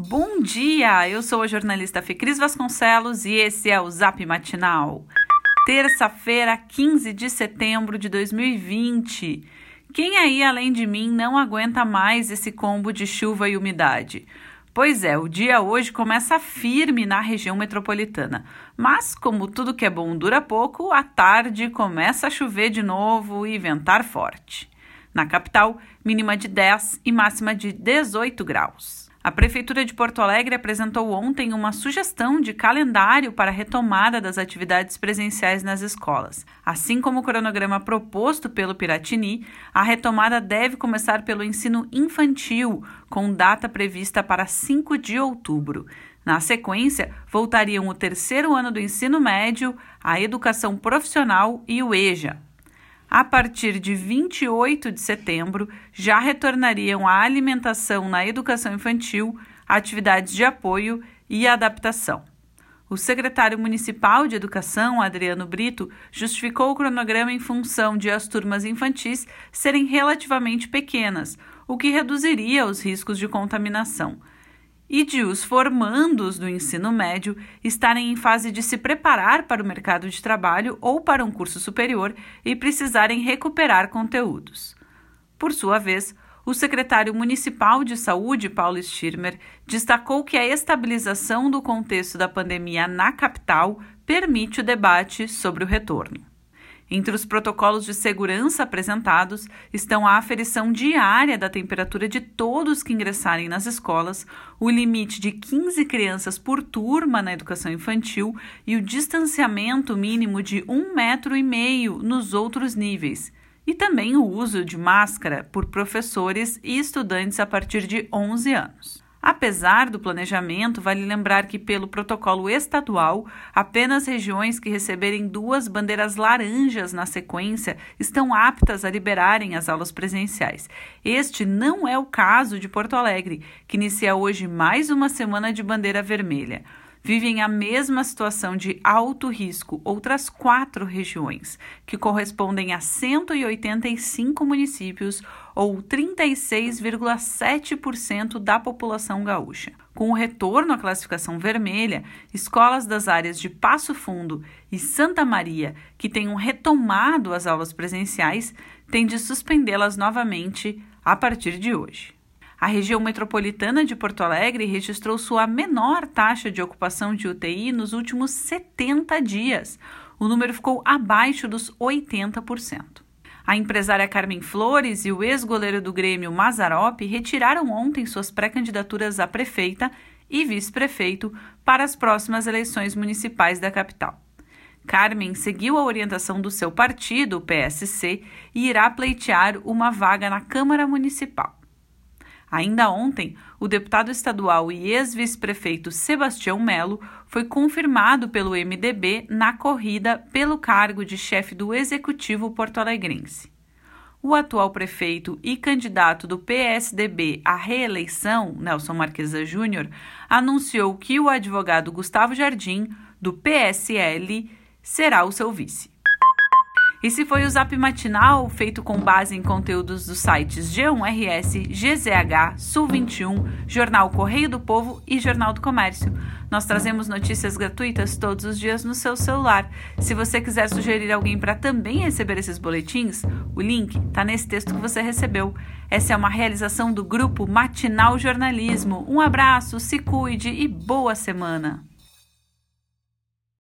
Bom dia! Eu sou a jornalista Fecris Vasconcelos e esse é o Zap Matinal. Terça-feira, 15 de setembro de 2020. Quem aí, além de mim, não aguenta mais esse combo de chuva e umidade? Pois é, o dia hoje começa firme na região metropolitana. Mas, como tudo que é bom dura pouco, à tarde começa a chover de novo e ventar forte. Na capital, mínima de 10 e máxima de 18 graus. A Prefeitura de Porto Alegre apresentou ontem uma sugestão de calendário para a retomada das atividades presenciais nas escolas. Assim como o cronograma proposto pelo Piratini, a retomada deve começar pelo ensino infantil, com data prevista para 5 de outubro. Na sequência, voltariam o terceiro ano do ensino médio, a educação profissional e o EJA, a partir de 28 de setembro, já retornariam a alimentação na educação infantil, atividades de apoio e adaptação. O secretário municipal de Educação, Adriano Brito, justificou o cronograma em função de as turmas infantis serem relativamente pequenas, o que reduziria os riscos de contaminação e de os formandos do ensino médio estarem em fase de se preparar para o mercado de trabalho ou para um curso superior e precisarem recuperar conteúdos. Por sua vez, o secretário municipal de saúde, Paulo Stirmer, destacou que a estabilização do contexto da pandemia na capital permite o debate sobre o retorno. Entre os protocolos de segurança apresentados estão a aferição diária da temperatura de todos que ingressarem nas escolas, o limite de 15 crianças por turma na educação infantil e o distanciamento mínimo de um metro e meio nos outros níveis, e também o uso de máscara por professores e estudantes a partir de 11 anos. Apesar do planejamento, vale lembrar que, pelo protocolo estadual, apenas regiões que receberem duas bandeiras laranjas na sequência estão aptas a liberarem as aulas presenciais. Este não é o caso de Porto Alegre, que inicia hoje mais uma semana de bandeira vermelha vivem a mesma situação de alto risco outras quatro regiões, que correspondem a 185 municípios ou 36,7% da população gaúcha. Com o retorno à classificação vermelha, escolas das áreas de Passo Fundo e Santa Maria, que tenham retomado as aulas presenciais, têm de suspendê-las novamente a partir de hoje. A região metropolitana de Porto Alegre registrou sua menor taxa de ocupação de UTI nos últimos 70 dias. O número ficou abaixo dos 80%. A empresária Carmen Flores e o ex-goleiro do Grêmio Mazarop retiraram ontem suas pré-candidaturas a prefeita e vice-prefeito para as próximas eleições municipais da capital. Carmen seguiu a orientação do seu partido, o PSC, e irá pleitear uma vaga na Câmara Municipal. Ainda ontem, o deputado estadual e ex-vice-prefeito Sebastião Melo foi confirmado pelo MDB na corrida pelo cargo de chefe do executivo porto-alegrense. O atual prefeito e candidato do PSDB à reeleição, Nelson Marquesa Júnior, anunciou que o advogado Gustavo Jardim, do PSL, será o seu vice. Esse foi o Zap Matinal, feito com base em conteúdos dos sites G1RS, GZH, Sul 21, Jornal Correio do Povo e Jornal do Comércio. Nós trazemos notícias gratuitas todos os dias no seu celular. Se você quiser sugerir alguém para também receber esses boletins, o link está nesse texto que você recebeu. Essa é uma realização do grupo Matinal Jornalismo. Um abraço, se cuide e boa semana!